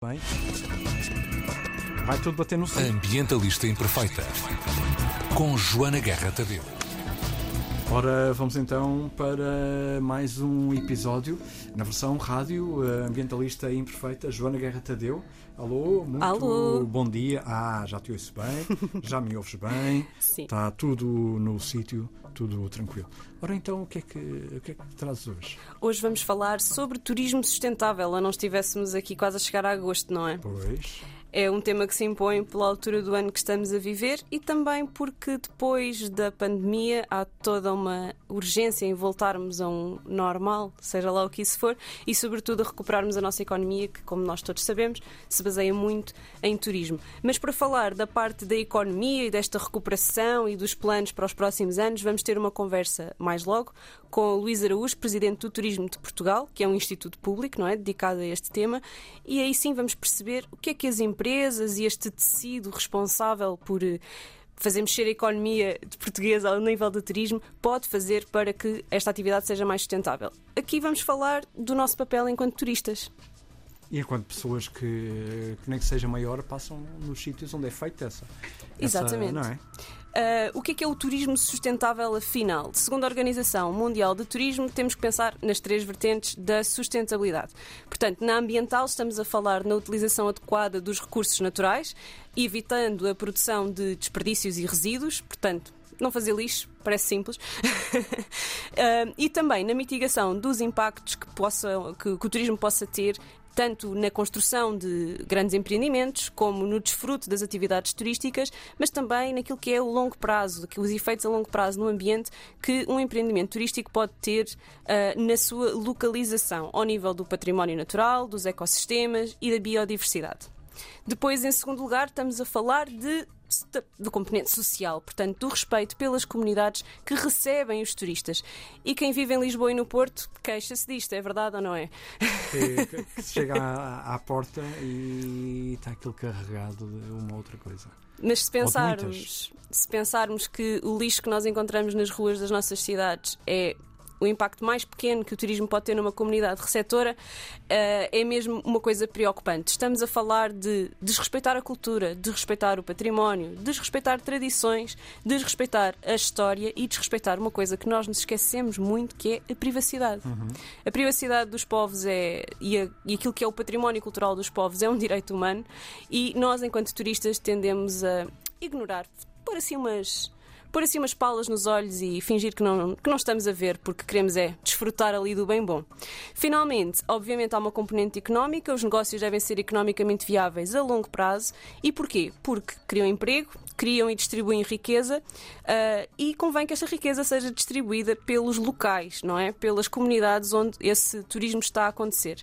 Bem. Vai tudo bater no. Ambientalista Imperfeita. Com Joana Guerra Tadeu. Ora, vamos então para mais um episódio na versão rádio eh, ambientalista imperfeita, Joana Guerra Tadeu. Alô, muito Alô. bom dia. Ah, já te ouço bem, já me ouves bem, Sim. está tudo no sítio, tudo tranquilo. Ora então, o que é que, o que, é que trazes hoje? Hoje vamos falar sobre turismo sustentável. A não estivéssemos aqui quase a chegar a agosto, não é? Pois, É um tema que se impõe pela altura do ano que estamos a viver e também porque depois da pandemia há toda uma urgência em voltarmos a um normal, seja lá o que isso for, e sobretudo a recuperarmos a nossa economia, que, como nós todos sabemos, se baseia muito em turismo. Mas para falar da parte da economia e desta recuperação e dos planos para os próximos anos, vamos ter uma conversa mais logo com o Luís Araújo, presidente do Turismo de Portugal, que é um instituto público, não é, dedicado a este tema, e aí sim vamos perceber o que é que as empresas e este tecido responsável por eh, fazer mexer a economia portuguesa ao nível do turismo pode fazer para que esta atividade seja mais sustentável. Aqui vamos falar do nosso papel enquanto turistas. E enquanto pessoas que, que nem que seja maior passam nos sítios onde é feita essa. essa- Exatamente. não é? Ah, o que é que é o turismo sustentável, afinal? Segundo a Organização Mundial de Turismo, temos que pensar nas três vertentes da sustentabilidade. Portanto, na ambiental, estamos a falar na utilização adequada dos recursos naturais, evitando a produção de desperdícios e resíduos, portanto, não fazer lixo, parece simples. Ah, e também na mitigação dos impactos que, possa, que, que o turismo possa ter tanto na construção de grandes empreendimentos, como no desfrute das atividades turísticas, mas também naquilo que é o longo prazo, que os efeitos a longo prazo no ambiente que um empreendimento turístico pode ter ah, na sua localização, ao nível do património natural, dos ecossistemas e da biodiversidade. Depois, em segundo lugar, estamos a falar de do componente social, portanto, do respeito pelas comunidades que recebem os turistas. E quem vive em Lisboa e no Porto queixa-se disto, é verdade ou não é? que, que- que se chega à, à porta e está aquilo carregado de uma outra coisa. Mas se pensarmos, se pensarmos que o lixo que nós encontramos nas ruas das nossas cidades é o impacto mais pequeno que o turismo pode ter numa comunidade receptora, eh, é mesmo uma coisa preocupante. Estamos a falar de desrespeitar a cultura, desrespeitar o património, desrespeitar tradições, desrespeitar a história e desrespeitar uma coisa que nós nos esquecemos muito, que é a privacidade. A privacidade dos povos é e, a- e aquilo que é o património cultural dos povos é um direito humano e nós, enquanto turistas, tendemos a ignorar, pôr assim umas. Pôr assim umas palas nos olhos e fingir que não, que não estamos a ver, porque queremos é desfrutar ali do bem bom. Finalmente, obviamente, há uma componente económica, os negócios devem ser economicamente viáveis a longo prazo. E porquê? Porque criam emprego, criam e distribuem riqueza ah, e convém que esta riqueza seja distribuída pelos locais, não é? Pelas comunidades onde esse turismo está a acontecer.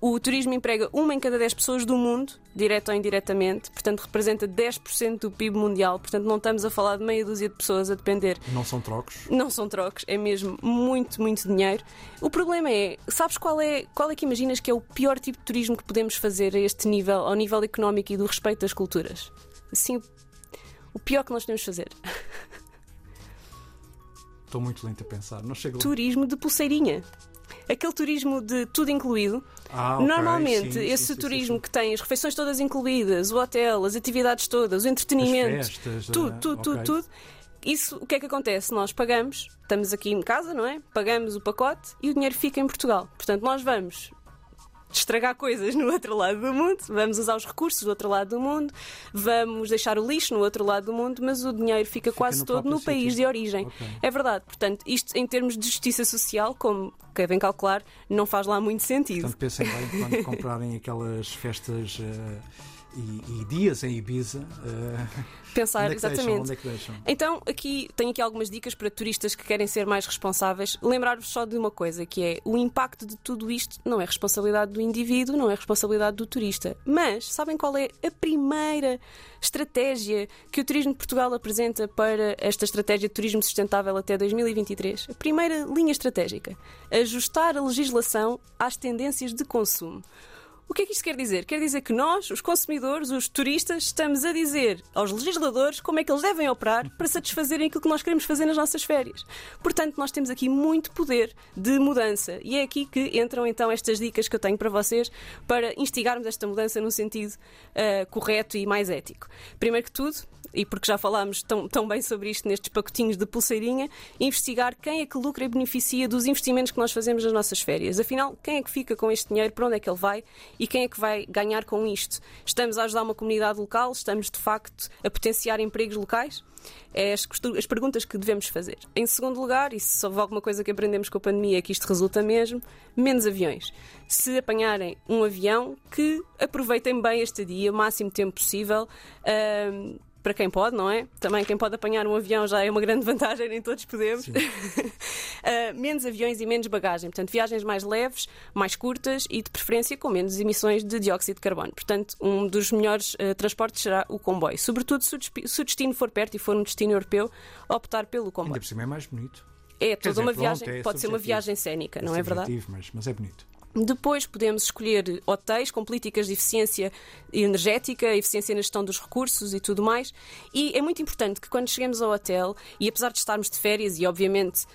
O turismo emprega uma em cada 10 pessoas do mundo, direto ou indiretamente, portanto representa 10% do PIB mundial, portanto não estamos a falar de meia dúzia de pessoas a depender Não são trocos. não são trocos, é mesmo muito, muito dinheiro. O problema é, sabes qual é, qual é que imaginas que é o pior tipo de turismo que podemos fazer a este nível, ao nível económico e do respeito das culturas? Assim, o pior que nós podemos fazer. Estou muito lento a pensar. Não chego lá. Turismo de pulseirinha. Aquele turismo de tudo incluído. Ah, ok, Normalmente, sim, esse sim, turismo sim, que tem as refeições todas incluídas, o hotel, as atividades todas, o entretenimento, As festas, tudo, ah, tudo, tudo, ok. tudo. Isso, o que é que acontece? Nós pagamos, estamos aqui em casa, não é? Pagamos o pacote e o dinheiro fica em Portugal. Portanto, nós vamos estragar coisas no outro lado do mundo, vamos usar os recursos do outro lado do mundo, vamos deixar o lixo no outro lado do mundo, mas o dinheiro fica, quase no todo no país de origem. Ok. É verdade. Portanto, isto em termos de justiça social, como devem calcular, não faz lá muito sentido. Portanto, pensem bem quando comprarem aquelas festas eh, e, e dias em Ibiza. eh, Pensar é que deixam? exatamente. Onde é deixam? Então, aqui tenho aqui algumas dicas para turistas que querem ser mais responsáveis. Lembrar-vos só de uma coisa, que é o impacto de tudo isto não é responsabilidade do indivíduo, não é responsabilidade do turista. Mas sabem qual é a primeira estratégia que o Turismo de Portugal apresenta para esta estratégia de turismo sustentável até 2023? A primeira linha estratégica: ajustar a legislação às tendências de consumo. O que é que isto quer dizer? Quer dizer que nós, os consumidores, os turistas, estamos a dizer aos legisladores como é que eles devem operar para satisfazerem aquilo que nós queremos fazer nas nossas férias. Portanto, nós temos aqui muito poder de mudança e é aqui que entram então estas dicas que eu tenho para vocês para instigarmos esta mudança num sentido uh, correto e mais ético. Primeiro que tudo, e porque já falámos tão, tão bem sobre isto nestes pacotinhos de pulseirinha, investigar quem é que lucra e beneficia dos investimentos que nós fazemos nas nossas férias. Afinal, quem é que fica com este dinheiro, para onde é que ele vai e quem é que vai ganhar com isto? Estamos a ajudar uma comunidade local? Estamos, de facto, a potenciar empregos locais? É as, as, perguntas que devemos fazer. Em segundo lugar, e se houve alguma coisa que aprendemos com a pandemia é que isto resulta mesmo, menos aviões. Se apanharem um avião, que aproveitem bem este dia, o máximo tempo possível. Uh, para quem pode, não é? Também quem pode apanhar um avião já é uma grande vantagem, nem todos podemos. uh, menos aviões e menos bagagem. Portanto, viagens mais leves, mais curtas e, de preferência, com menos emissões de dióxido de carbono. Portanto, um dos melhores uh, transportes será o comboio. Sobretudo se o, se o, destino for perto e for um destino europeu, optar pelo comboio. Ainda por cima é mais bonito. É toda dizer, uma viagem, pronto, é pode ser uma viagem cénica, é não é verdade? Mas, mas é bonito. Depois podemos escolher hotéis com políticas de eficiência energética, eficiência na gestão dos recursos e tudo mais. E é muito importante que quando chegamos ao hotel, e apesar de estarmos de férias, e obviamente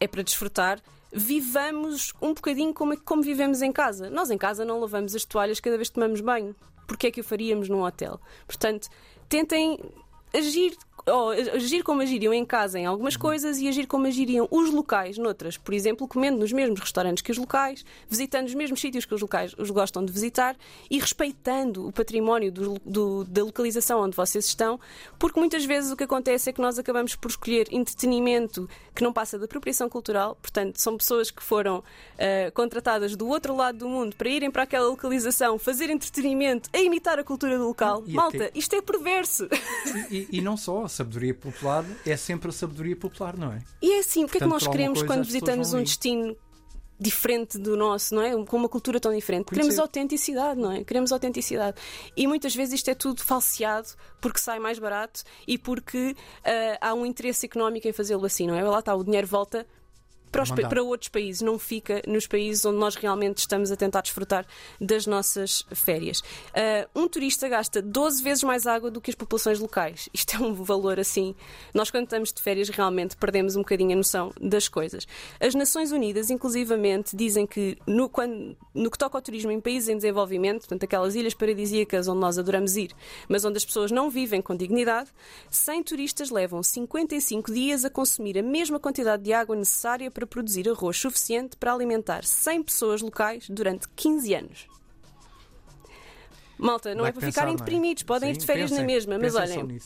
é para desfrutar, vivamos um bocadinho como, como vivemos em casa. Nós em casa não lavamos as toalhas cada vez que tomamos banho. Porquê é que o faríamos num hotel? Portanto, tentem agir ou agir como agiriam em casa em algumas coisas e agir como agiriam os locais noutras. Por exemplo, comendo nos mesmos restaurantes que os locais, visitando os mesmos sítios que os locais os gostam de visitar e respeitando o património do, do, da localização onde vocês estão, porque muitas vezes o que acontece é que nós acabamos por escolher entretenimento que não passa da apropriação cultural, portanto, são pessoas que foram uh, contratadas do outro lado do mundo para irem para aquela localização, fazer entretenimento, a imitar a cultura do local. E Malta, até... isto é perverso. E, e, e não só, sabedoria popular é sempre a sabedoria popular, não é? E é assim, o que é que nós queremos quando visitamos um destino diferente do nosso, não é? Com uma cultura tão diferente. Conhecer. Queremos autenticidade, não é? Queremos autenticidade. E muitas vezes isto é tudo falseado porque sai mais barato e porque uh, há um interesse económico em fazê-lo assim, não é? Lá está, o dinheiro volta para, os, para, outros países, não fica nos países onde nós realmente estamos a tentar desfrutar das nossas férias. Uh, um turista gasta 12 vezes mais água do que as populações locais. Isto é um valor assim. Nós, quando estamos de férias, realmente perdemos um bocadinho a noção das coisas. As Nações Unidas, inclusivamente, dizem que no, quando, no que toca ao turismo em países em desenvolvimento, portanto, aquelas ilhas paradisíacas onde nós adoramos ir, mas onde as pessoas não vivem com dignidade, 100 turistas levam 55 dias a consumir a mesma quantidade de água necessária para produzir arroz suficiente para alimentar 100 pessoas locais durante 15 anos. Malta, não Vai é para pensar, ficarem é? deprimidos, podem Sim, ir de férias pensem, na mesma, mas olhem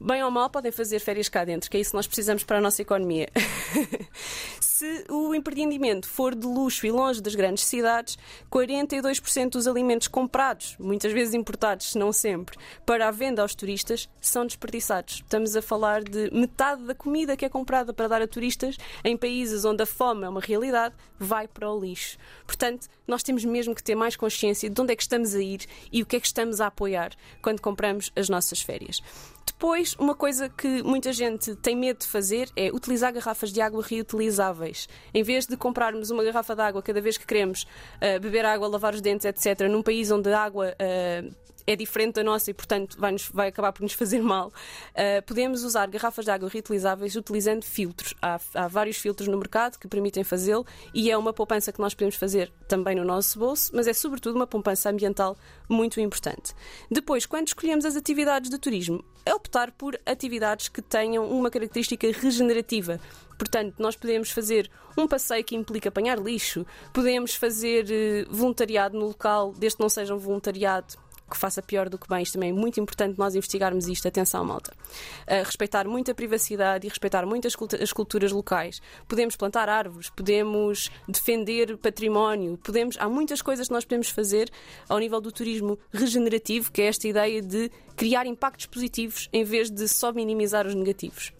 bem ou mal, podem fazer férias cá dentro, que é isso que nós precisamos para a nossa economia. Se o empreendimento for de luxo e longe das grandes cidades, 42% dos alimentos comprados, muitas vezes importados, se não sempre, para a venda aos turistas, são desperdiçados. Estamos a falar de metade da comida que é comprada para dar a turistas em países onde a fome é uma realidade, vai para o lixo. Portanto, nós temos mesmo que ter mais consciência de onde é que estamos a ir e o que é que estamos a apoiar quando compramos as nossas férias. Depois, uma coisa que muita gente tem medo de fazer é utilizar garrafas de água reutilizáveis. Em vez de comprarmos uma garrafa de água cada vez que queremos uh, beber água, lavar os dentes, etc., num país onde a água uh, é diferente da nossa e, portanto, vai, -nos, vai acabar por nos fazer mal. Uh, podemos usar garrafas de água reutilizáveis utilizando filtros. Há, há vários filtros no mercado que permitem fazê-lo e é uma poupança que nós podemos fazer também no nosso bolso, mas é sobretudo uma poupança ambiental muito importante. Depois, quando escolhemos as atividades de turismo, é optar por atividades que tenham uma característica regenerativa. Portanto, nós podemos fazer um passeio que implica apanhar lixo, podemos fazer uh, voluntariado no local, desde que não seja um voluntariado que faça pior do que bem. Isto também é muito importante nós investigarmos isto. Atenção, malta. Uh, respeitar muito a privacidade e respeitar muito as, as culturas locais. Podemos plantar árvores, podemos defender património, podemos. Há muitas coisas que nós podemos fazer ao nível do turismo regenerativo, que é esta ideia de criar impactos positivos em vez de só minimizar os negativos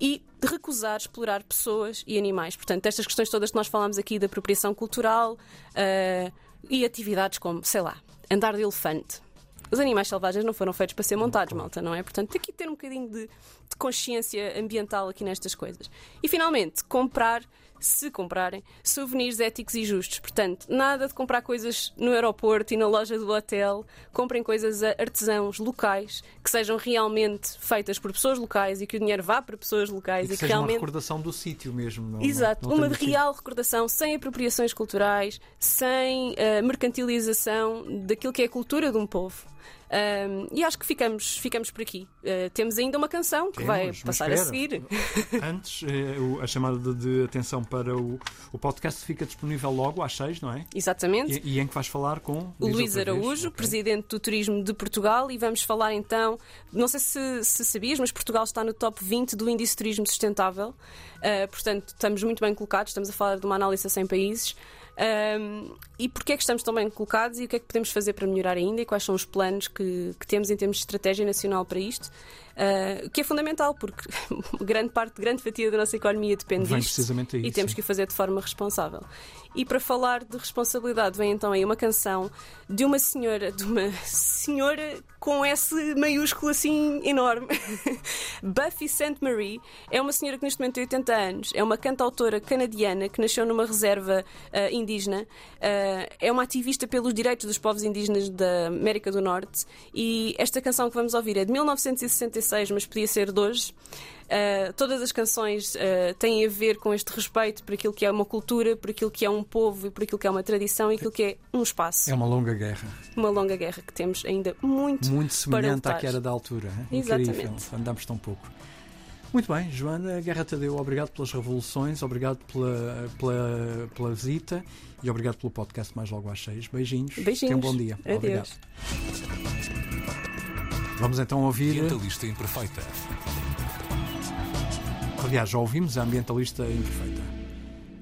e recusar explorar pessoas e animais. Portanto, estas questões todas que nós falamos aqui da apropriação cultural uh, e atividades como, sei lá, andar de elefante. Os animais selvagens não foram feitos para ser montados, malta, não é? Portanto, tem que ter um bocadinho de, de consciência ambiental aqui nestas coisas. E finalmente, comprar se comprarem, souvenirs éticos e justos. Portanto, nada de comprar coisas no aeroporto e na loja do hotel. Comprem coisas a artesãos locais que sejam realmente feitas por pessoas locais e que o dinheiro vá para pessoas locais E que e que seja uma realmente. recordação do sítio mesmo. não- Exato, não uma sido- real recordação, sem apropriações culturais, sem eh, mercantilização daquilo que é a cultura de um povo. Ahm, e acho que ficamos, ficamos por aqui. Eh, temos ainda uma canção que vai Temos, mas passar a seguir. Antes, eh, a chamada de, atenção para o, o podcast fica disponível logo às 6, não é? Exatamente. E, e em que vais falar com O Luís. Araújo, Ok. presidente do Turismo de Portugal, e vamos falar então. Não sei se, se sabias, mas Portugal está no top 20 do Índice de Turismo Sustentável. Uh, portanto, estamos muito bem colocados. Estamos a falar de uma análise a 100 países. Um, e porquê é que estamos tão bem colocados e o que é que podemos fazer para melhorar ainda e quais são os planos que, que temos em termos de estratégia nacional para isto? Uh, que é fundamental, porque grande parte, grande fatia da nossa economia depende Vem disto precisamente aí, e temos sim. que o fazer de forma responsável. E para falar de responsabilidade, vem então aí uma canção de uma senhora, de uma senhora com S maiúsculo assim enorme. Buffy St. Marie é uma senhora que neste momento tem 80 anos, é uma cantautora canadiana que nasceu numa reserva ah, indígena, Ah, é uma ativista pelos direitos dos povos indígenas da América do Norte e esta canção que vamos ouvir é de 1966, mas podia ser de hoje. Uh, todas as canções uh, têm a ver com este respeito por aquilo que é uma cultura, por aquilo que é um povo e por aquilo que é uma tradição e aquilo que é um espaço. É uma longa guerra. Uma longa guerra que temos ainda muito, Muito para semelhante à lutar. que era da altura. hein? Exatamente. Incrível. Andamos tão pouco. Muito bem, Joana Guerra Tadeu, obrigado pelas revoluções, obrigado pela, pela, pela visita e obrigado pelo podcast mais logo às seis. Beijinhos. Beijinhos. Tenha um bom dia. Adeus. Obrigado. Vamos então ouvir. Ambientalista Imperfeita. Aliás, já ouvimos a ambientalista imperfeita.